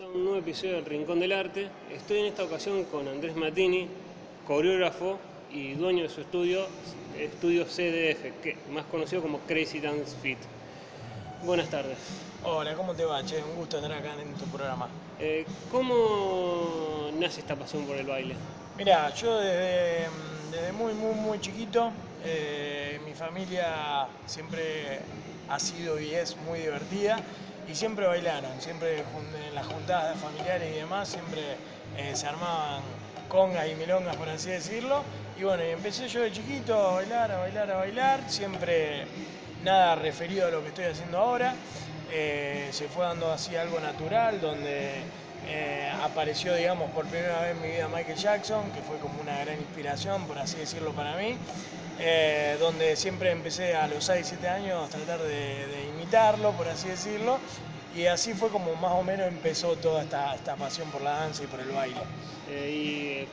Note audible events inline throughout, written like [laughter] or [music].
A un nuevo episodio del Rincón del Arte. Estoy en esta ocasión con Andrés Matini, coreógrafo y dueño de su estudio, Estudio CDF, que, más conocido como Crazy Dance Fit. Buenas tardes. Hola, ¿cómo te va, che? Un gusto estar acá en tu programa. Eh, ¿Cómo nace esta pasión por el baile? Mira, yo desde, desde, muy, muy, muy chiquito, eh, mi familia siempre ha sido y es muy divertida y siempre bailaron, siempre en las juntadas familiares y demás, siempre eh, se armaban congas y milongas, por así decirlo. Y bueno, empecé yo de chiquito a bailar, a bailar, a bailar, siempre nada referido a lo que estoy haciendo ahora. Eh, se fue dando así algo natural, donde eh, apareció, digamos, por primera vez en mi vida Michael Jackson, que fue como una gran inspiración, por así decirlo, para mí, eh, donde siempre empecé a los 6, 7 años a tratar de, de, imitarlo, por así decirlo, y así fue como más o menos empezó toda esta, esta pasión por la danza y por el baile. ¿Y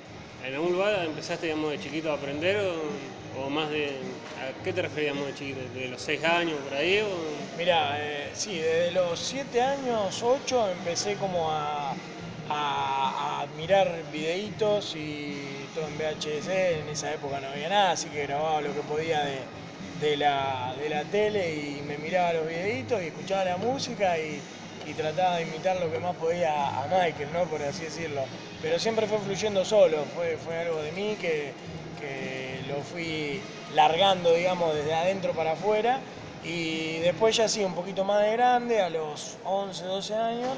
en algún lugar empezaste, digamos, de chiquito a aprender o, o más de... ¿A qué te referíamos de chiquito? ¿De los 6 años por ahí? O... Mira, eh, sí, desde los 7 años, 8, empecé como a, a, a, mirar videitos y todo en VHS, en esa época no había nada, así que grababa lo que podía de, de, la, de la tele y me miraba los videitos y escuchaba la música y, y trataba de imitar lo que más podía a Michael, ¿no? por así decirlo. Pero siempre fue fluyendo solo, fue, fue algo de mí que, que lo fui largando, digamos, desde adentro para afuera. Y después ya sí, un poquito más de grande, a los 11, 12 años,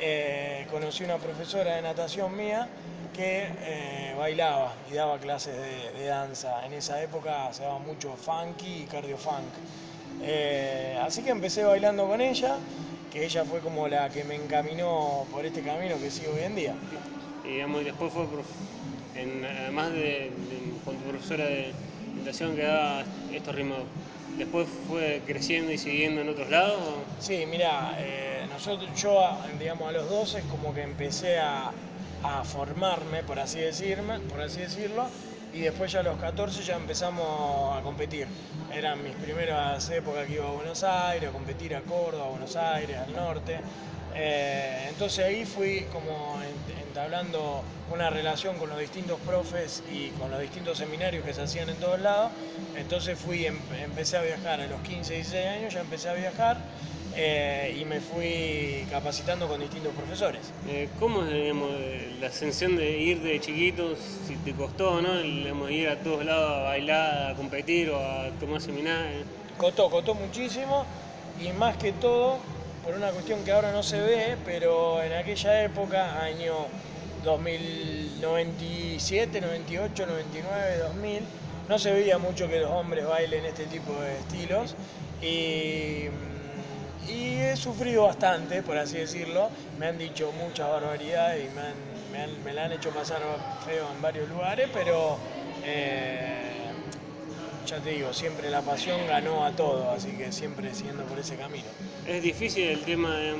eh, conocí una profesora de natación mía que eh, bailaba y daba clases de, de, danza. En esa época se daba mucho funky y cardio funk. Eh, así que empecé bailando con ella, que ella fue como la que me encaminó por este camino que sigo hoy en día. Y digamos, después fue, en, además de, de, con tu profesora de natación que daba estos ritmos, ¿después fue creciendo y siguiendo en otros lados? Sí, mira, eh, nosotros, yo, digamos, a los 12 como que empecé a, a formarme, por así, decirme, por así decirlo, y después ya a los 14 ya empezamos a competir. Eran mis primeras épocas que iba a Buenos Aires, a competir a Córdoba, a Buenos Aires, al norte. Eh, entonces ahí fui como entablando una relación con los distintos profes y con los distintos seminarios que se hacían en todos lados. Entonces fui, em, empecé a viajar a los 15, 16 años, ya empecé a viajar eh, y me fui capacitando con distintos profesores. Eh, ¿Cómo es digamos, la ascensión de ir de chiquitos, si te costó, ¿no? Digamos, ir a todos lados a bailar, a competir o a tomar seminarios? Costó, costó muchísimo y más que todo por una cuestión que ahora no se ve, pero en aquella época, año 2097, 98, 99, 2000, no se veía mucho que los hombres bailen este tipo de estilos y y he sufrido bastante, por así decirlo. Me han dicho muchas barbaridades y me, la han hecho pasar feo en varios lugares, pero eh, ya te digo, siempre la pasión ganó a todo, así que siempre siguiendo por ese camino. Es difícil el tema de,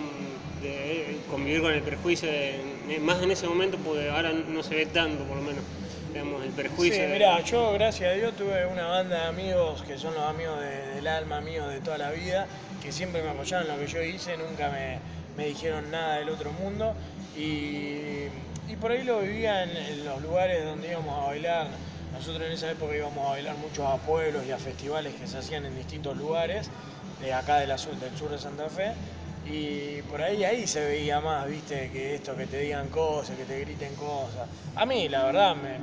de convivir con el prejuicio, de, más en ese momento, porque ahora no se ve tanto, por lo menos. Digamos, el perjuicio. Sí, mirá, yo gracias a Dios tuve una banda de amigos que son los amigos de, del alma mío de toda la vida, que siempre me apoyaron en lo que yo hice, nunca me, me dijeron nada del otro mundo y, y por ahí lo vivía en, en, los lugares donde íbamos a bailar. Nosotros en esa época íbamos a bailar muchos a pueblos y a festivales que se hacían en distintos lugares, de acá de la, del sur de Santa Fe. Y por ahí ahí se veía más, viste, que esto, que te digan cosas, que te griten cosas. A mí, la verdad, me,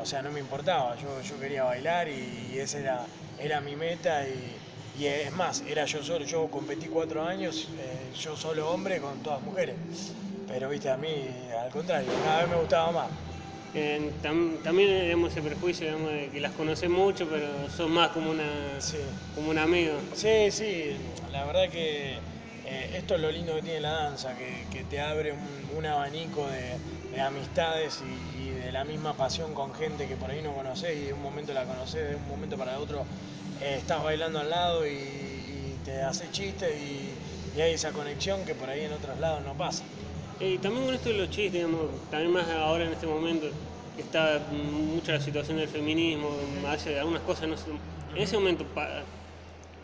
o sea, no me importaba, yo, yo quería bailar y, y esa era, era mi meta y, y, es más, era yo solo, yo competí cuatro años, eh, yo solo hombre con todas mujeres, pero viste, a mí al contrario, cada vez me gustaba más. Eh, tam, también tenemos ese prejuicio digamos, de que las conoces mucho, pero son más como, una, sí. como un amigo. Sí, sí, la verdad que eh, esto es lo lindo que tiene la danza, que, te abre un, abanico de, de amistades y, de la misma pasión con gente que por ahí no conoces y de un momento la conoces, de un momento para otro eh, estás bailando al lado y, te hace chistes y, hay esa conexión que por ahí en otros lados no pasa. Y también con esto de los chistes, digamos, también más ahora en este momento está mucha la situación del feminismo, hace algunas cosas, no sé, en ese momento,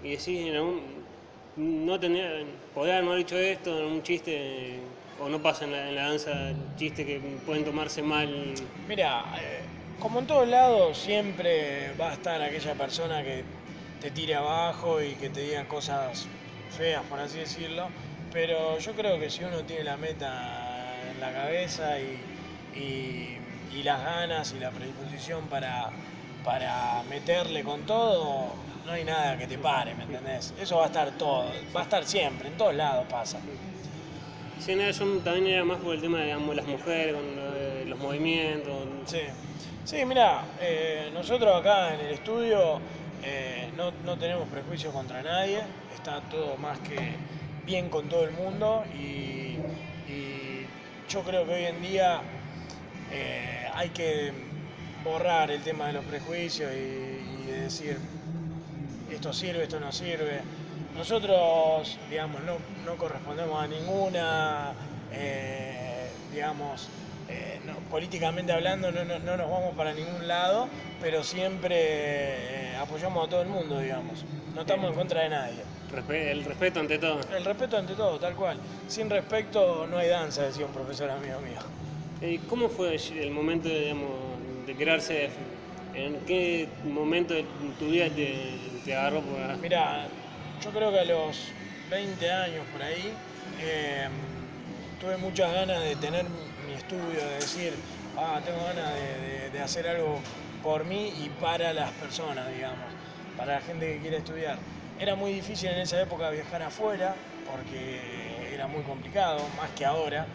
y decís, en algún, no tener, poder haber dicho esto, un chiste o no pasa en la, en la danza chiste que pueden tomarse mal. Mira, eh, como en todos lados, siempre va a estar aquella persona que te tire abajo y que te diga cosas feas, por así decirlo. Pero yo creo que si uno tiene la meta en la cabeza y, y- y las ganas y la predisposición para, para meterle con todo, no hay nada que te pare, ¿me entendés? Eso va a estar todo, va a estar siempre, en todos lados pasa. Sí, no, yo también era más por el tema de digamos, las mujeres, con lo de los movimientos. Sí, sí mira, eh, nosotros acá en el estudio eh, no, no tenemos prejuicios contra nadie, está todo más que bien con todo el mundo y, y yo creo que hoy en día eh, hay que borrar el tema de los prejuicios y, y decir esto sirve, esto no sirve. Nosotros, digamos, no, no correspondemos a ninguna, eh, digamos, eh, no- políticamente hablando no, no- no nos vamos para ningún lado, pero siempre eh, apoyamos a todo el mundo, digamos. No estamos en contra de nadie. El respeto ante todo. El respeto ante todo, tal cual. Sin respeto no hay danza, decía un profesor amigo mío. Eh, ¿Cómo fue el momento digamos, de crearse? ¿En qué momento de tu vida te, te agarró por? Mira, yo creo que a los 20 años por ahí eh, tuve muchas ganas de tener mi estudio, de decir, ah, tengo ganas de, hacer algo por mí y para las personas, digamos, para la gente que quiere estudiar. Era muy difícil en esa época viajar afuera porque era muy complicado, más que ahora.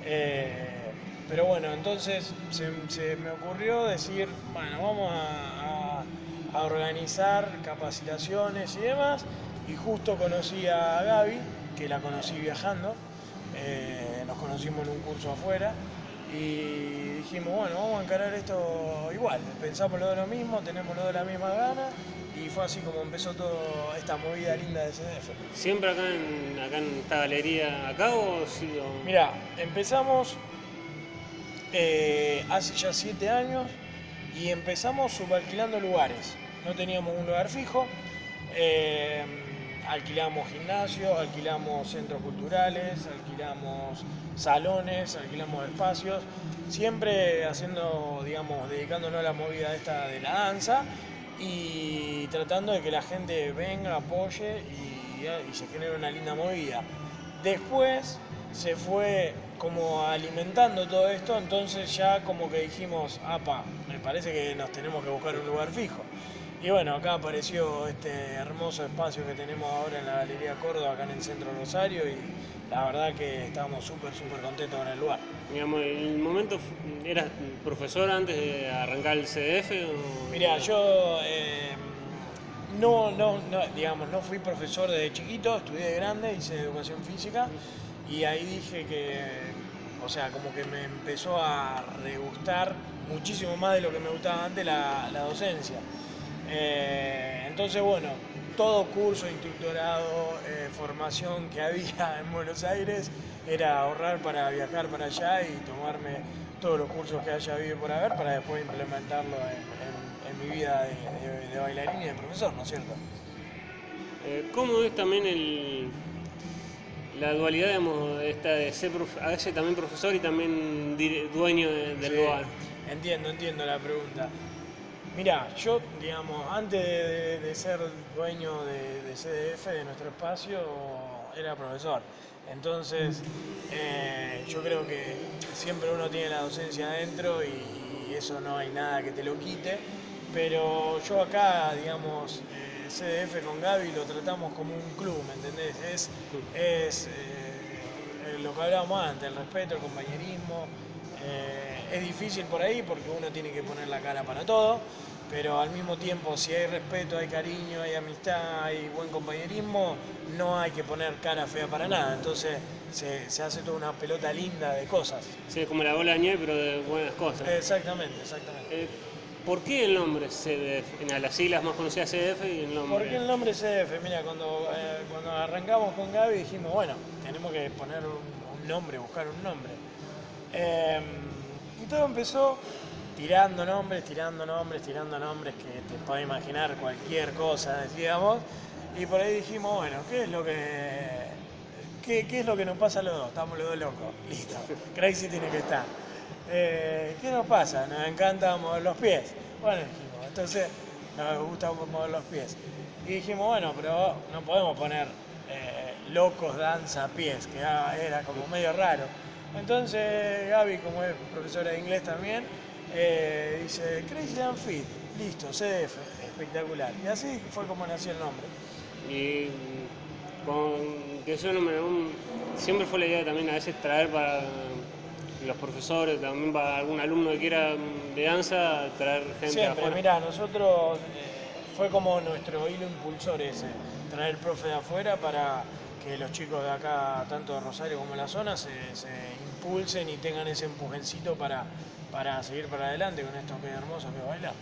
Eh, pero bueno, entonces se, me ocurrió decir, bueno, vamos a- a organizar capacitaciones y demás. Y justo conocí a Gaby, que la conocí viajando. Eh, nos conocimos en un curso afuera. Y dijimos, bueno, vamos a encarar esto igual. Pensamos lo de lo mismo, tenemos lo de la misma gana. Y fue así como empezó toda esta movida linda de CDF. ¿Siempre acá en, acá en esta galería acá o sí? o- Mira, empezamos eh, hace ya siete años y empezamos subalquilando lugares. No teníamos un lugar fijo, eh, alquilamos gimnasios, alquilamos centros culturales, alquilamos salones, alquilamos espacios, siempre haciendo, digamos, dedicándonos a la movida esta de la danza y tratando de que la gente venga, apoye y, y se genere una linda movida. Después se fue como alimentando todo esto, entonces ya como que dijimos, apa, me parece que nos tenemos que buscar un lugar fijo. Y bueno, acá apareció este hermoso espacio que tenemos ahora en la Galería Córdoba, acá en el centro de Rosario, y la verdad que estamos súper, súper contentos con el lugar. Digamos, ¿el momento eras profesor antes de arrancar el CDF? O... Mira, yo eh, no, no, no, digamos, no fui profesor desde chiquito, estudié de grande, hice educación física y ahí dije que, o sea, como que me empezó a regustar muchísimo más de lo que me gustaba antes la, la docencia. Eh, entonces, bueno, todo curso, instructorado, eh, formación que había [laughs] en Buenos Aires era ahorrar para viajar para allá y tomarme todos los cursos que haya habido por haber para después implementarlo en, en- en mi vida de, de- de bailarín y de profesor, ¿no es cierto? Eh, ¿Cómo es también el, la dualidad, digamos, esta de ser a veces también profesor y también dueño de- del Sí, lugar? Entiendo, entiendo la pregunta. Mira, yo, digamos, antes de, de- de ser dueño de, de CDF, de nuestro espacio, era profesor. Entonces, eh, yo creo que siempre uno tiene la docencia adentro y, y eso no hay nada que te lo quite. Pero yo acá, digamos, eh, CDF con Gaby lo tratamos como un club, ¿me entendés? Es, es eh, lo que hablábamos antes, el respeto, el compañerismo. Eh, es difícil por ahí porque uno tiene que poner la cara para todo, pero al mismo tiempo si hay respeto, hay cariño, hay amistad, hay buen compañerismo, no hay que poner cara fea para nada. Entonces se, se hace toda una pelota linda de cosas. Sí, es como la bola de nieve, pero de buenas cosas. Exactamente, exactamente. Eh, ¿Por qué el nombre CDF? En las siglas más conocidas CDF y el nombre. ¿Por qué el nombre CDF? Mira, cuando, eh, cuando arrancamos con Gaby dijimos, bueno, tenemos que poner un, un nombre, buscar un nombre. Eh, y todo empezó tirando nombres, tirando nombres, tirando nombres que te puedes imaginar cualquier cosa, decíamos. Y por ahí dijimos, bueno, ¿qué es lo que, ¿qué, ¿qué es lo que nos pasa a los dos? Estamos los dos locos. [laughs] Listo. Crazy tiene que estar. Eh, ¿Qué nos pasa? Nos encanta mover los pies. Bueno, dijimos, entonces nos gusta mover los pies. Y dijimos, bueno, pero no podemos poner eh, locos danza pies, que era como medio raro. Entonces Gaby, como es profesora de inglés también, eh, dice Dance Fit, listo, CDF, espectacular. Y así fue como nació el nombre. Y con que eso número uno, siempre fue la idea también a veces traer para los profesores, también para algún alumno que quiera de danza, traer gente Siempre, afuera. mira, nosotros eh, fue como nuestro hilo impulsor ese, traer profe de afuera para que los chicos de acá, tanto de Rosario como de la zona, se, se impulsen y tengan ese empujencito para, para seguir para adelante con esto que es hermoso que es bailar.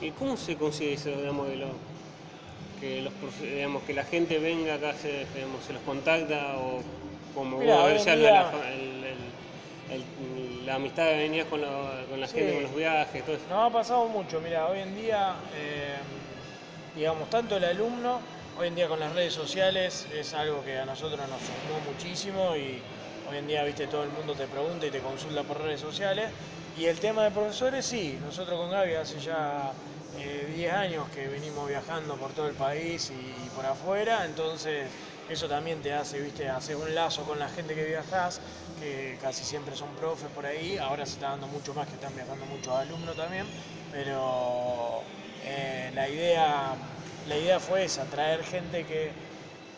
¿Y cómo se consigue eso, digamos, de lo, que, los, digamos, que la gente venga acá, se, digamos, se los contacta o como Mirá, vos día- la, la fa- el- el- el- la amistad que venías con, la- con la Sí. gente, con los viajes, todo eso? Nos ha pasado mucho, mira, hoy en día, eh, digamos, tanto el alumno, hoy en día con las redes sociales es algo que a nosotros nos sumó muchísimo y hoy en día, viste, todo el mundo te pregunta y te consulta por redes sociales. Y el tema de profesores, sí, nosotros con Gaby hace ya eh, 10 años que venimos viajando por todo el país y, y por afuera, entonces eso también te hace, viste, hacer un lazo con la gente que viajas, que casi siempre son profes por ahí, ahora se está dando mucho más que están viajando muchos alumnos también, pero eh, la idea la idea fue esa, traer gente que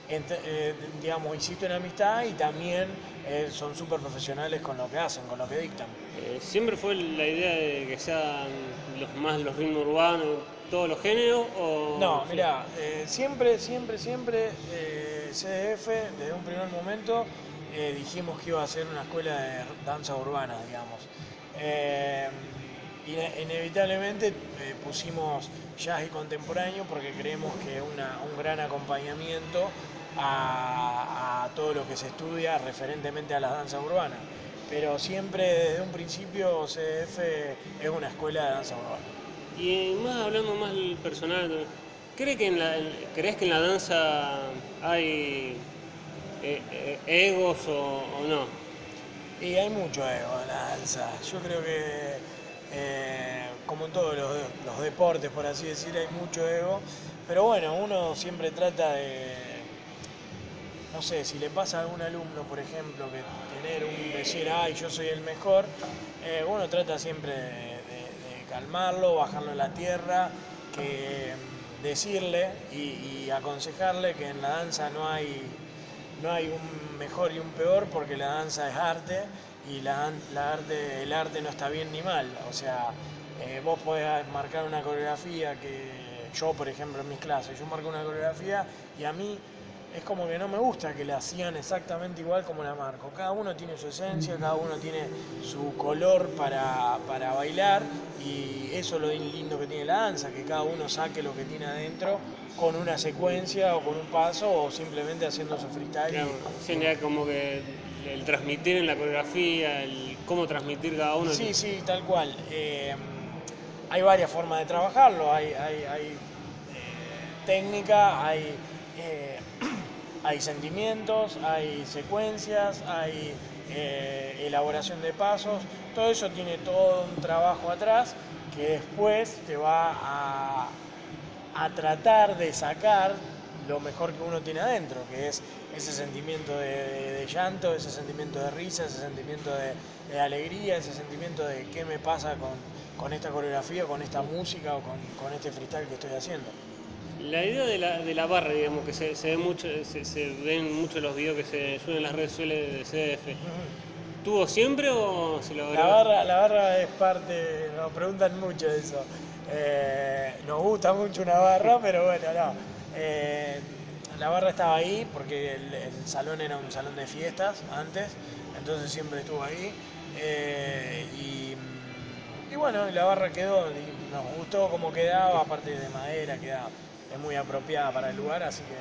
eh, digamos insisto en amistad y también eh, son súper profesionales con lo que hacen, con lo que dictan. Eh, siempre fue la idea de que sean los más los ritmos urbanos, todos los géneros o No, mira, eh, siempre, siempre, siempre CDF, desde un primer momento, dijimos que iba a ser una escuela de danza urbana, digamos. Ine- inevitablemente eh, pusimos jazz y contemporáneo porque creemos que es un gran acompañamiento a, a todo lo que se estudia referentemente a las danzas urbanas. Pero siempre desde un principio CDF es una escuela de danza urbana. Y más hablando más del personal, ¿cree que en la, ¿crees que en la danza hay eh, eh, egos o, o no? Y hay mucho ego en la danza. Yo creo que, eh, como en todos los, deportes, por así decir, hay mucho ego. Pero bueno, uno siempre trata de, no sé, si le pasa a algún alumno, por ejemplo, que tener un decir, ay, yo soy el mejor, eh, uno trata siempre de calmarlo, bajarlo a la tierra, que mm, decirle y, y aconsejarle que en la danza no hay, no hay un mejor y un peor porque la danza es arte y la, la arte, el arte no está bien ni mal. O sea, eh, vos podés marcar una coreografía que yo, por ejemplo, en mis clases, yo marco una coreografía y a mí es como que no me gusta que la hacían exactamente igual como la marco. Cada uno tiene su esencia, cada uno tiene su color para, para bailar y eso es lo lindo que tiene la danza, que cada uno saque lo que tiene adentro con una secuencia o con un paso o simplemente haciendo su freestyle. Claro, sería como que el transmitir en la coreografía, el cómo transmitir cada uno. Sí, sí, tal cual. Eh, hay varias formas de trabajarlo, hay, eh, técnica, hay, eh, hay sentimientos, hay secuencias, hay elaboración de pasos, todo eso tiene todo un trabajo atrás que después te va a, a tratar de sacar lo mejor que uno tiene adentro, que es ese sentimiento de, de- de llanto, ese sentimiento de risa, ese sentimiento de, de alegría, ese sentimiento de qué me pasa con, con esta coreografía, con esta música o con, con este freestyle que estoy haciendo. La idea de la, de la barra, digamos, que se, se ve mucho, se, se ven mucho los videos que se suben en las redes sociales de CDF. ¿Tuvo siempre o se lo La barra, la barra es parte, nos preguntan mucho eso. Eh, nos gusta mucho una barra, [laughs] pero bueno, no. Eh, la barra estaba ahí porque el, el salón era un salón de fiestas antes, entonces siempre estuvo ahí. Eh, y, y bueno, la barra quedó, y nos gustó cómo quedaba, aparte de madera, queda, es muy apropiada para el lugar, así que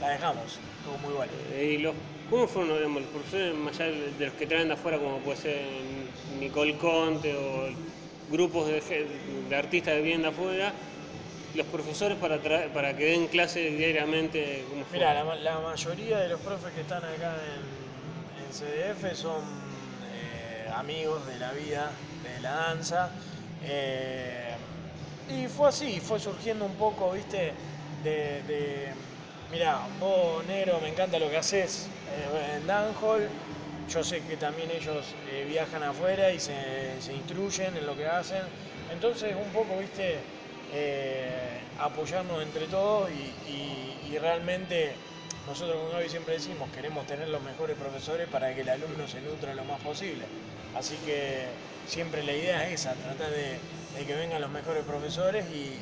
la dejamos, estuvo muy bueno. Eh, ¿Y los, cómo fueron digamos, los profesores, más allá de los que traen de afuera, como puede ser Nicole Conte o grupos de, de artistas que vienen de afuera? Los profesores para, para que den clase diariamente? Mira, la, la mayoría de los profes que están acá en, en CDF son eh, amigos de la vida, de la danza. eh, y fue así, fue surgiendo un poco, viste, de, de mirá, vos negro, me encanta lo que haces eh, en Danhall. Yo sé que también ellos eh, viajan afuera y se, se instruyen en lo que hacen. Entonces, un poco, viste, eh, apoyarnos entre todos y, realmente nosotros con Gaby siempre decimos queremos tener los mejores profesores para que el alumno se nutra lo más posible. Así que siempre la idea es esa, tratar de, que vengan los mejores profesores y,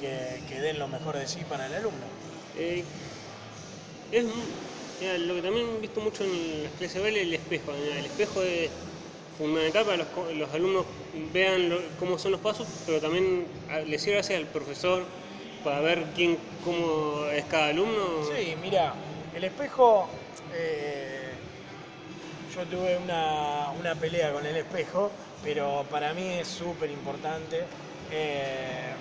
que, den lo mejor de sí para el alumno. Eh, es mira, lo que también he visto mucho en las clases es el espejo. El espejo es fundamental para los, los alumnos vean cómo son los pasos, pero también a- les sirve hacia el profesor para ver quién, cómo es cada alumno. Sí, mira, el espejo, eh, yo tuve una, una pelea con el espejo, pero para mí es súper importante. Eh,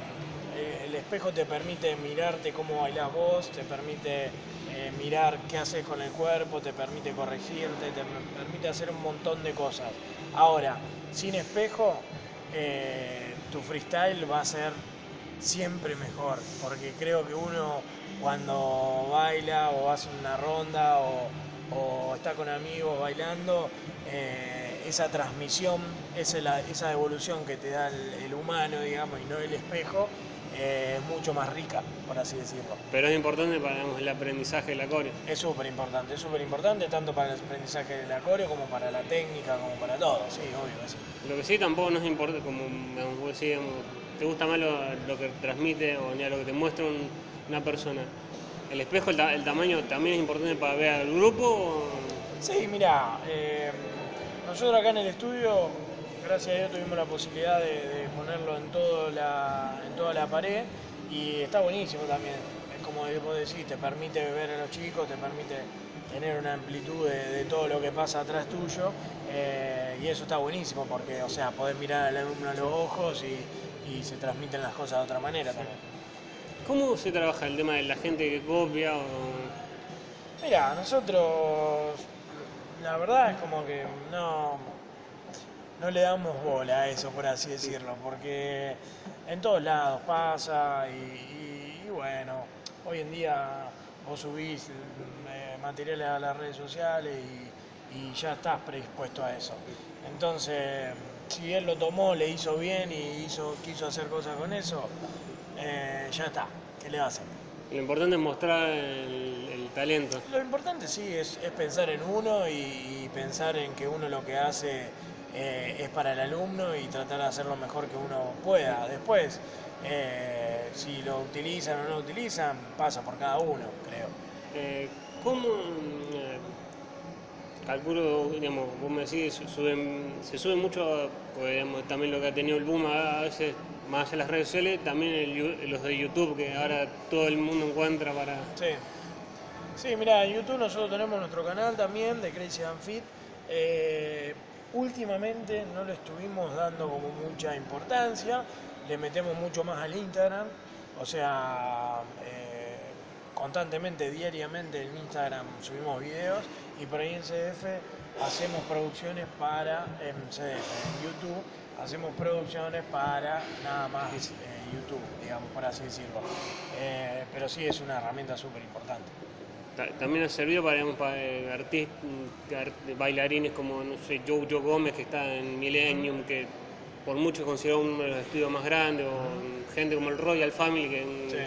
el espejo te permite mirarte cómo bailás vos, te permite eh, mirar qué haces con el cuerpo, te permite corregirte, te permite hacer un montón de cosas. Ahora, sin espejo, eh, tu freestyle va a ser siempre mejor, porque creo que uno cuando baila o hace una ronda o, está con amigos bailando, eh, esa transmisión, esa, esa evolución que te da el, el humano, digamos, y no el espejo, eh, es mucho más rica, por así decirlo. Pero es importante para digamos, el aprendizaje de la coreo. Es súper importante, es súper importante tanto para el aprendizaje del acorde como para la técnica, como para todo, sí, obvio. Lo que sí tampoco no es importante, como vos decís, digamos, te gusta más lo, lo que transmite o ni a lo que te muestra un- una persona. ¿El espejo, el, ta- el tamaño también es importante para ver al grupo? o- Sí, mira, eh, nosotros acá en el estudio, gracias a Dios tuvimos la posibilidad de, de ponerlo en, todo la, en toda la pared y está buenísimo también. Es como vos decís, te permite ver a los chicos, te permite tener una amplitud de, de todo lo que pasa atrás tuyo eh, y eso está buenísimo porque, o sea, podés mirar al alumno a los ojos y, y se transmiten las cosas de otra manera también. ¿Cómo se trabaja el tema de la gente que copia? O... Mira, nosotros, la verdad es como que no, no le damos bola a eso, por así decirlo, porque en todos lados pasa y, y- y bueno, hoy en día vos subís eh, materiales a las redes sociales y, y ya estás predispuesto a eso. Entonces, si él lo tomó, le hizo bien y hizo, quiso hacer cosas con eso, eh, ya está, ¿qué le va a hacer? Lo importante es mostrar el, el talento. Lo importante sí es, es pensar en uno y, y pensar en que uno lo que hace eh, es para el alumno y tratar de hacer lo mejor que uno pueda. Después, eh, si lo utilizan o no lo utilizan, pasa por cada uno, creo. Eh, ¿Cómo, eh, calculo, digamos, vos me decís, su- suben, se sube mucho, pues, digamos, también lo que ha tenido el boom a veces, más allá de las redes sociales, también el los de YouTube, que ahora todo el mundo encuentra para... Sí. Sí, mira, en YouTube nosotros tenemos nuestro canal también de Crazy and Fit. Eh, últimamente no le estuvimos dando como mucha importancia, le metemos mucho más al Instagram, o sea, eh, constantemente, diariamente en Instagram subimos videos y por ahí en CDF hacemos producciones para, en CDF, en YouTube, hacemos producciones para nada más eh, YouTube, digamos, por así decirlo. Eh, pero sí es una herramienta súper importante. Ta- También ha servido para, digamos, para eh, artistas, art- bailarines como, no sé, Joe Joe Gómez, que está en Millennium, que por mucho es considerado uno de los estudios más grandes, o gente como el Royal Family, que mm, Sí.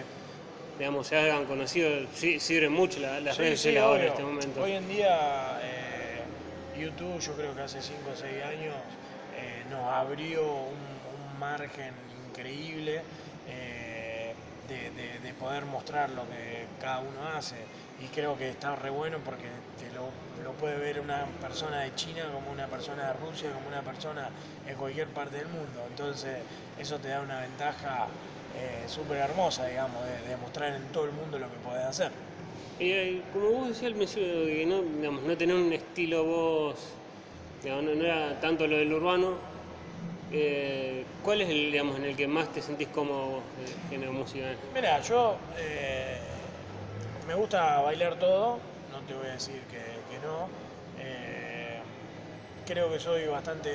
digamos, se hagan conocidos, sí, sirven mucho la- las Sí, redes sí, sociales ahora en este momento. Hoy en día eh, YouTube, yo creo que hace 5 o 6 años, eh, nos abrió un, un margen increíble eh, de, de- de poder mostrar lo que cada uno hace. Y creo que está re bueno porque te lo, puede ver una persona de China como una persona de Rusia, como una persona en cualquier parte del mundo. Entonces eso te da una ventaja eh, súper hermosa, digamos, de, mostrar en todo el mundo lo que podés hacer. Y eh, como vos decías al principio, que no, digamos, no tener un estilo vos, digamos, no era tanto lo del urbano, Eh, ¿Cuál es el, digamos, en el que más te sentís cómodo en la música? Mira, yo eh, me gusta bailar todo, no te voy a decir que, no. Eh, creo que soy bastante,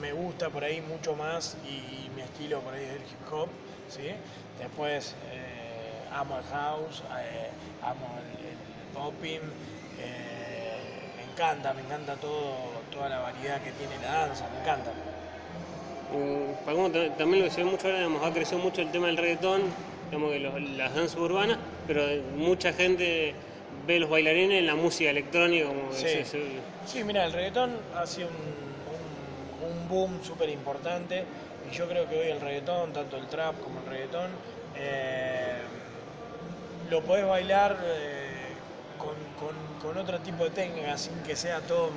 me, gusta por ahí mucho más y, mi estilo por ahí es el hip hop, ¿sí? Después eh, amo el house, eh, amo el, el popping, eh, me encanta, me encanta todo, toda la variedad que tiene la danza, me encanta. Tam- también lo que se ve mucho ahora, digamos, ha crecido mucho el tema del reggaetón, digamos que los- las danzas urbanas, pero mucha gente ve los bailarines en la música electrónica, como Sí. se- se- Sí, mira, el reggaetón ha sido un, un- un boom súper importante y yo creo que hoy el reggaetón, tanto el trap como el reggaetón, eh, lo podés bailar eh, con, con- con otro tipo de técnica sin que sea todo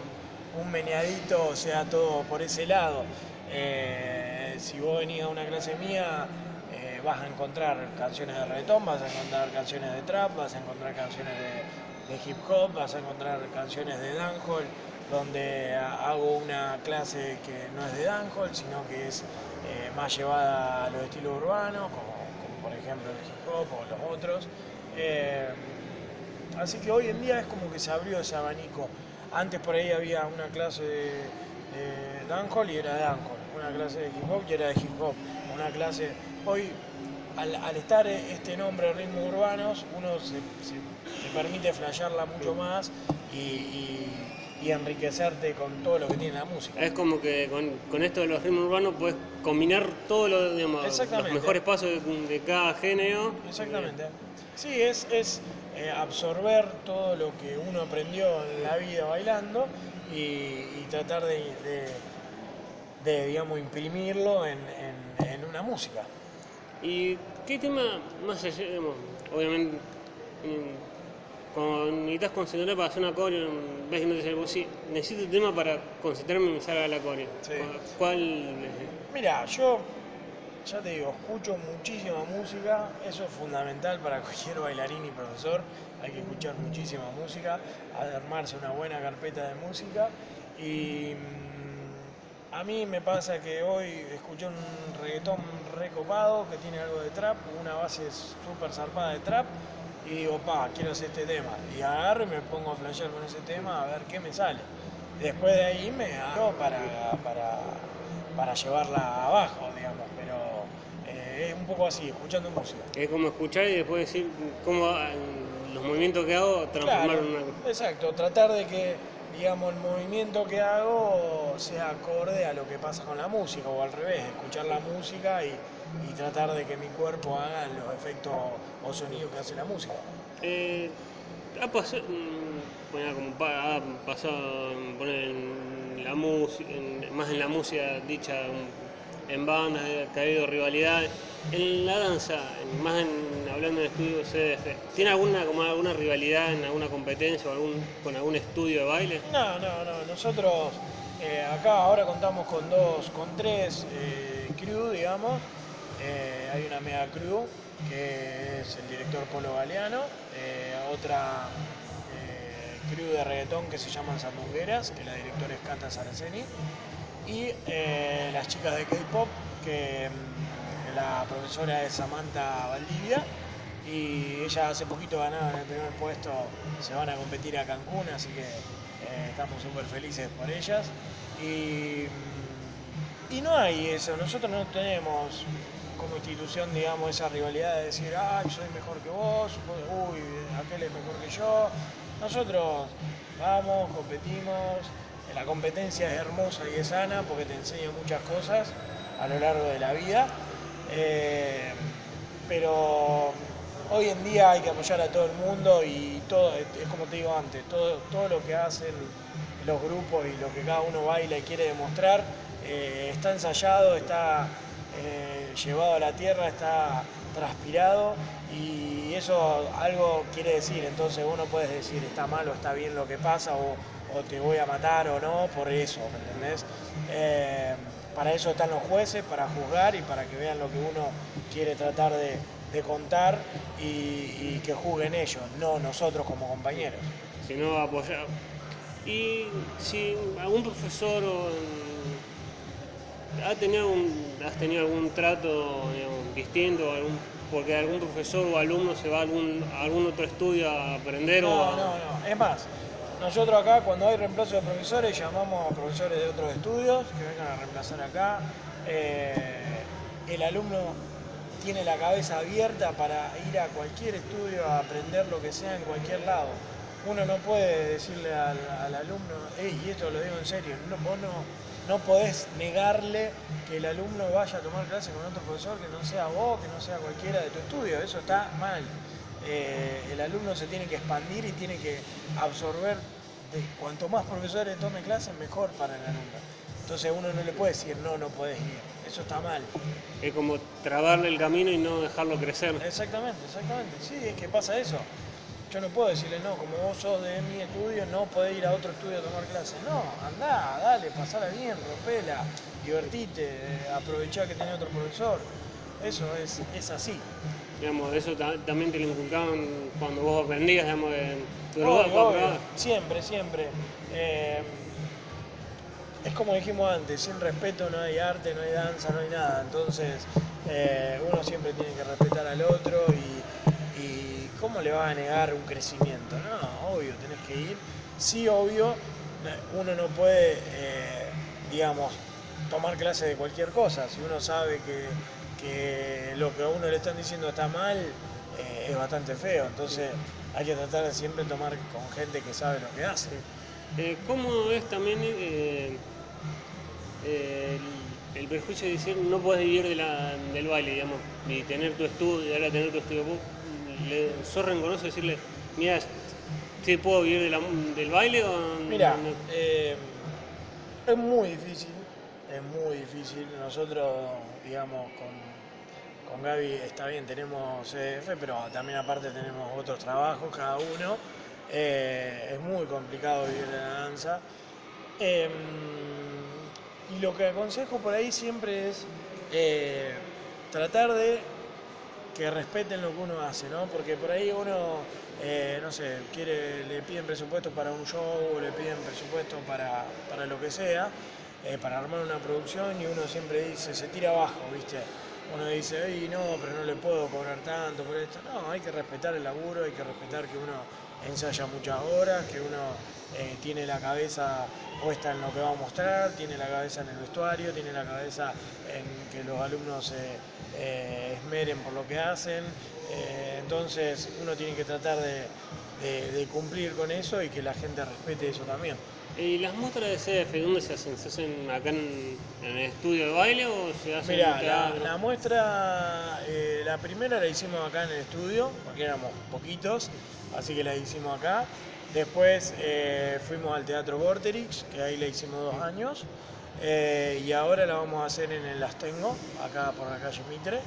un, meneadito, sea todo por ese lado. Eh, si vos venís a una clase mía, eh, vas a encontrar canciones de reggaetón, vas a encontrar canciones de trap, vas a encontrar canciones de, hip hop, vas a encontrar canciones de dancehall, donde ha- hago una clase que no es de dancehall, sino que es eh, más llevada a los estilos urbanos, como, por ejemplo el hip hop o los otros. Así que hoy en día es como que se abrió ese abanico. Antes por ahí había una clase de, de dancehall y era dancehall, una clase de hip hop y era de hip hop, una clase... Hoy, al, al estar este nombre ritmos urbanos, uno se, se- te permite flashearla mucho más y, y- y enriquecerte con todo lo que tiene la música. es como que con, con esto de los ritmos urbanos puedes combinar todos digamos, los mejores pasos de, de cada género. Exactamente. Sí, es, es eh, absorber todo lo que uno aprendió en la vida bailando y, y tratar de, de- de, digamos, imprimirlo en, en- en una música. ¿Y qué tema más allá, digamos, obviamente, cuando necesitas concentrar para hacer una coreo, ves que no te sale, vos sí, necesito un tema para concentrarme y me salga la coreo. Sí. ¿Cuál? Mira, yo ya te digo, escucho muchísima música, eso es fundamental para [laughs] cualquier bailarín y profesor, hay que escuchar muchísima música, armarse una buena carpeta de música y a mí me pasa que hoy escuché un reggaetón recopado que tiene algo de trap, una base súper zarpada de trap y digo, pa, quiero hacer este tema y agarro y me pongo a flashear con ese tema a ver qué me sale. Después de ahí me hago para, para, para llevarla abajo, digamos, pero eh, es un poco así, escuchando música. Es como escuchar y después decir cómo los movimientos que hago transformar Claro, en una. exacto, tratar de que, digamos, el movimiento que hago sea acorde a lo que pasa con la música, o al revés, escuchar la música y, y tratar de que mi cuerpo haga los efectos o sonidos que hace la música. Eh, ha pasado, mm, bueno, ha pasado en, poner en la música, más en la música dicha en bandas, que ha habido rivalidades. En la danza, en- más en- hablando de estudio CDF, ¿tiene alguna, como alguna rivalidad en alguna competencia o algún, con algún estudio de baile? No, no, no. Nosotros eh, acá ahora contamos con dos, con tres eh, crew, digamos. Eh, hay una mega crew que es el director Polo Galeano, eh, otra crew de reggaetón que se llaman Sandungueras, que la directora es Cata Saraceni, y eh, las chicas de K-pop, que mm, la profesora es Samantha Valdivia y ella hace poquito ganaron el primer puesto, se van a competir a Cancún, así que eh, estamos súper felices por ellas. Y, mm, y no hay eso, nosotros no tenemos como institución, digamos, esa rivalidad de decir, ay, soy mejor que vos- uy, aquel es mejor que yo. Nosotros vamos, competimos, la competencia es hermosa y es sana porque te enseña muchas cosas a lo largo de la vida. Eh, pero hoy en día hay que apoyar a todo el mundo y todo, es como te digo antes, todo, todo lo que hacen los grupos y lo que cada uno baila y quiere demostrar eh, está ensayado, está eh, llevado a la tierra, está transpirado y eso algo quiere decir, entonces uno puede decir está mal o está bien lo que pasa o, te voy a matar o no por eso, ¿me entendés? Eh, para eso están los jueces, para juzgar y para que vean lo que uno quiere tratar de, contar y, que juzguen ellos, no nosotros como compañeros. sino apoyar. Y si algún profesor o, ¿ha tenido ¿has tenido algún trato digamos, distinto? Algún, porque algún profesor o alumno se va a algún, a algún otro estudio a aprender o No, a... no, no. Es más, nosotros acá cuando hay reemplazo de profesores llamamos a profesores de otros estudios que vengan a reemplazar acá. Eh, el alumno tiene la cabeza abierta para ir a cualquier estudio a aprender lo que sea en cualquier lado. Uno no puede decirle al, al alumno, "Ey, y esto lo digo en serio, no, vos no, no podés negarle que el alumno vaya a tomar clase con otro profesor que no sea vos, que no sea cualquiera de tu estudio. Eso está mal. Eh, el alumno se tiene que expandir y tiene que absorber. De, cuanto más profesores tome clases, mejor para el alumno. Entonces uno no le puede decir, no, no podés ir. Eso está mal. Es como trabarle el camino y no dejarlo crecer. Exactamente, exactamente. Sí, es que pasa eso. Yo no puedo decirle, no, como vos sos de mi estudio, no podés ir a otro estudio a tomar clases. No, andá, dale, pasala bien, rompela, divertite, aprovechá que tenés otro profesor. Eso es, es así. Digamos, eso ta- también te lo inculcaban cuando vos aprendías, digamos, obvio. probar. Siempre, siempre. Eh, es como dijimos antes, sin respeto no hay arte, no hay danza, no hay nada. Entonces, eh, uno siempre tiene que respetar al otro y ¿cómo le vas a negar un crecimiento? No, obvio, tenés que ir. Sí, obvio, uno no puede, eh, digamos, tomar clase de cualquier cosa. Si uno sabe que, lo que a uno le están diciendo está mal, eh, es bastante feo. Entonces, hay que tratar de siempre tomar con gente que sabe lo que hace. Eh, ¿Cómo es también el, perjuicio de decir no podés vivir del baile, digamos, y tener tu estudio, ahora tener tu estudio? ¿Vos le, sos rencoroso decirle, mira, ¿te puedo vivir del baile o Mira, eh, es muy difícil, es muy difícil. Nosotros, digamos, con, con Gaby está bien, tenemos CDF, pero también aparte tenemos otros trabajos cada uno. Eh, es muy complicado vivir de la danza. Eh, y lo que aconsejo por ahí siempre es eh, tratar de que respeten lo que uno hace, ¿no? Porque por ahí uno, eh, no sé, quiere, le piden presupuesto para un show o le piden presupuesto para, para lo que sea, eh, para armar una producción y uno siempre dice, se tira abajo, ¿viste? Uno dice, ay, no, pero no le puedo cobrar tanto por esto. No, hay que respetar el laburo, hay que respetar que uno ensaya muchas horas, que uno eh, tiene la cabeza puesta en lo que va a mostrar, tiene la cabeza en el vestuario, tiene la cabeza en que los alumnos se eh, esmeren por lo que hacen. Eh, entonces uno tiene que tratar de, de- de cumplir con eso y que la gente respete eso también. ¿Y las muestras de CDF dónde se hacen? ¿Se hacen acá en, en el estudio de baile o se hacen en Mira, el la, la muestra, eh, la primera la hicimos acá en el estudio, porque éramos poquitos, así que la hicimos acá. Después eh, fuimos al Teatro Vorterix, que ahí la hicimos dos años. Eh, y ahora la vamos a hacer en el Astengo, acá por la calle Mitre,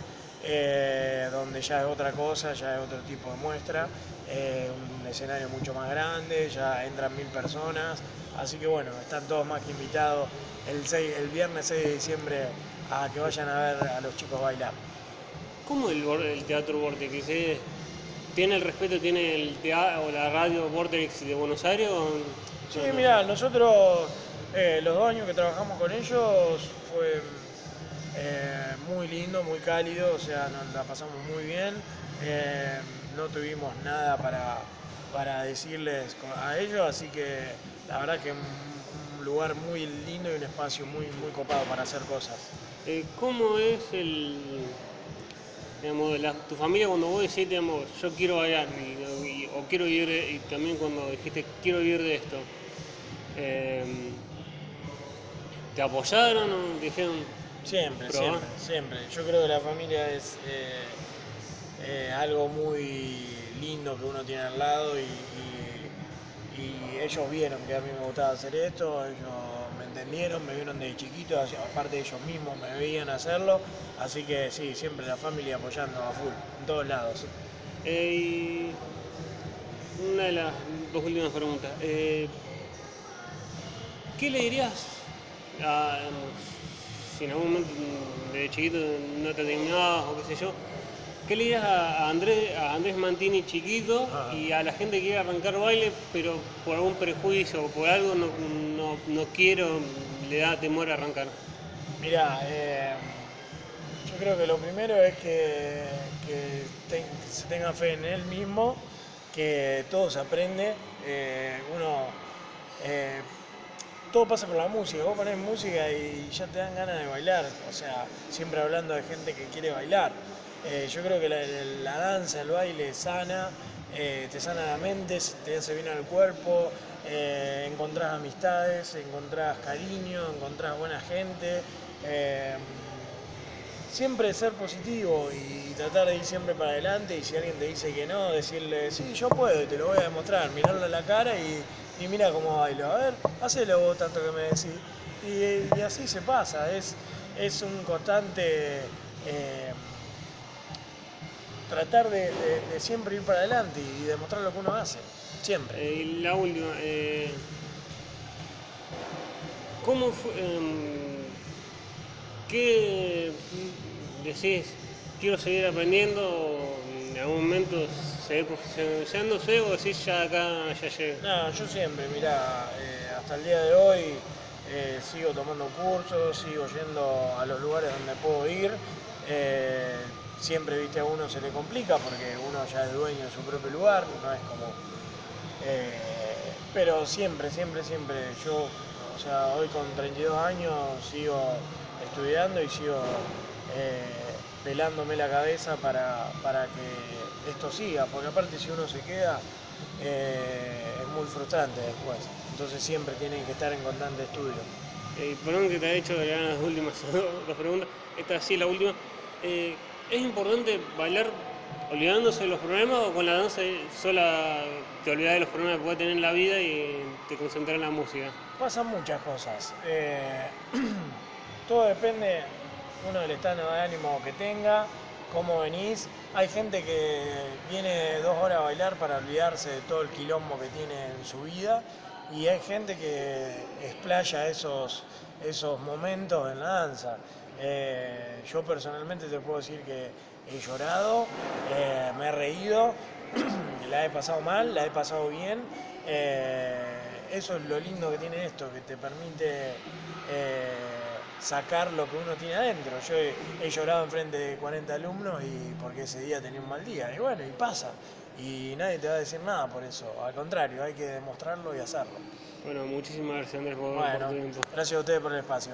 eh, donde ya es otra cosa, ya es otro tipo de muestra, un escenario mucho más grande, ya entran mil personas, así que bueno, están todos más que invitados el, 6 el viernes 6 de diciembre a que vayan a ver a los chicos bailar. ¿Cómo el, el Teatro Vortex? ¿Tiene el respeto, tiene el teatro o la radio Vortex de Buenos Aires? O... Sí, no, no? mira, nosotros eh, los dos años que trabajamos con ellos fue eh, muy lindo, muy cálido, o sea, nos la pasamos muy bien. Eh, no tuvimos nada para, para decirles a ellos, así que la verdad que un, un lugar muy lindo y un espacio muy, muy copado para hacer cosas. ¿Cómo es el. Digamos, la- tu familia cuando vos decís, digamos, yo quiero bailar y- y- o quiero vivir, de- y también cuando dijiste quiero vivir de esto, eh, ¿te apoyaron o dijeron, Siempre, Probá. siempre, siempre. Yo creo que la familia es eh, eh, algo muy lindo que uno tiene al lado y, y- y ellos vieron que a mí me gustaba hacer esto, ellos entendieron, me vieron desde chiquito, aparte ellos mismos me veían hacerlo, así que sí, siempre la familia apoyando a full, en todos lados. Eh, una de las dos últimas preguntas. eh, ¿Qué le dirías a, si en algún momento mm, de chiquito no te terminabas o qué sé yo? ¿Qué le dirías a a Andrés, a Andrés Mantini chiquito Ah. y a la gente que quiere arrancar baile, pero por algún prejuicio o por algo no, no, no quiero, le da temor arrancar? Mirá, eh, yo creo que lo primero es que, que te- se tenga fe en él mismo, que todo se aprende. eh, uno, eh, todo pasa por la música. Vos ponés música y ya te dan ganas de bailar. O sea, siempre hablando de gente que quiere bailar. Eh, yo creo que la, danza, el baile sana, eh, te sana la mente, te hace bien al cuerpo, eh, encontrás amistades, encontrás cariño, encontrás buena gente. eh, siempre ser positivo y tratar de ir siempre para adelante y si alguien te dice que no, decirle, sí, yo puedo y te lo voy a demostrar, mirarle a la cara y, mira cómo bailo, a ver, hacelo vos tanto que me decís. Y, así se pasa, es, es un constante tratar de, de- de siempre ir para adelante y demostrar lo que uno hace, siempre. Eh, y la última, eh, ¿cómo fue, em, qué decís, quiero seguir aprendiendo en algún momento seguir profesionalizándose o decís ya acá ya llegué? No, yo siempre, mira, hasta el día de hoy eh, sigo tomando cursos, sigo yendo a los lugares donde puedo ir. eh, siempre, viste, a uno se le complica porque uno ya es dueño de su propio lugar, no es como... eh, pero siempre, siempre, siempre, yo, o sea, hoy con 32 años sigo estudiando y sigo eh, pelándome la cabeza para, para que esto siga, porque aparte si uno se queda eh, es muy frustrante después. Entonces siempre tienen que estar en constante estudio. Eh, perdón que te haya hecho las últimas [laughs] dos, preguntas, esta sí es la última. ¿Es importante bailar olvidándose de los problemas o con la danza sola te olvidas de los problemas que puedes tener en la vida y te concentras en la música? Pasan muchas cosas. Eh, [clears throat] todo depende, uno del estado de ánimo que tenga, cómo venís. Hay gente que viene dos horas a bailar para olvidarse de todo el quilombo que tiene en su vida y hay gente que explaya esos, esos momentos en la danza. Eh, yo personalmente te puedo decir que he llorado, eh, me he reído, [clears throat] la he pasado mal, la he pasado bien. Eh, eso es lo lindo que tiene esto, que te permite sacar lo que uno tiene adentro. Yo he, he llorado enfrente de 40 alumnos y porque ese día tenía un mal día. Y bueno, y pasa. Y nadie te va a decir nada por eso. Al contrario, hay que demostrarlo y hacerlo. Bueno, muchísimas gracias Andrés por, por Bueno, tu tiempo. gracias a ustedes por el espacio.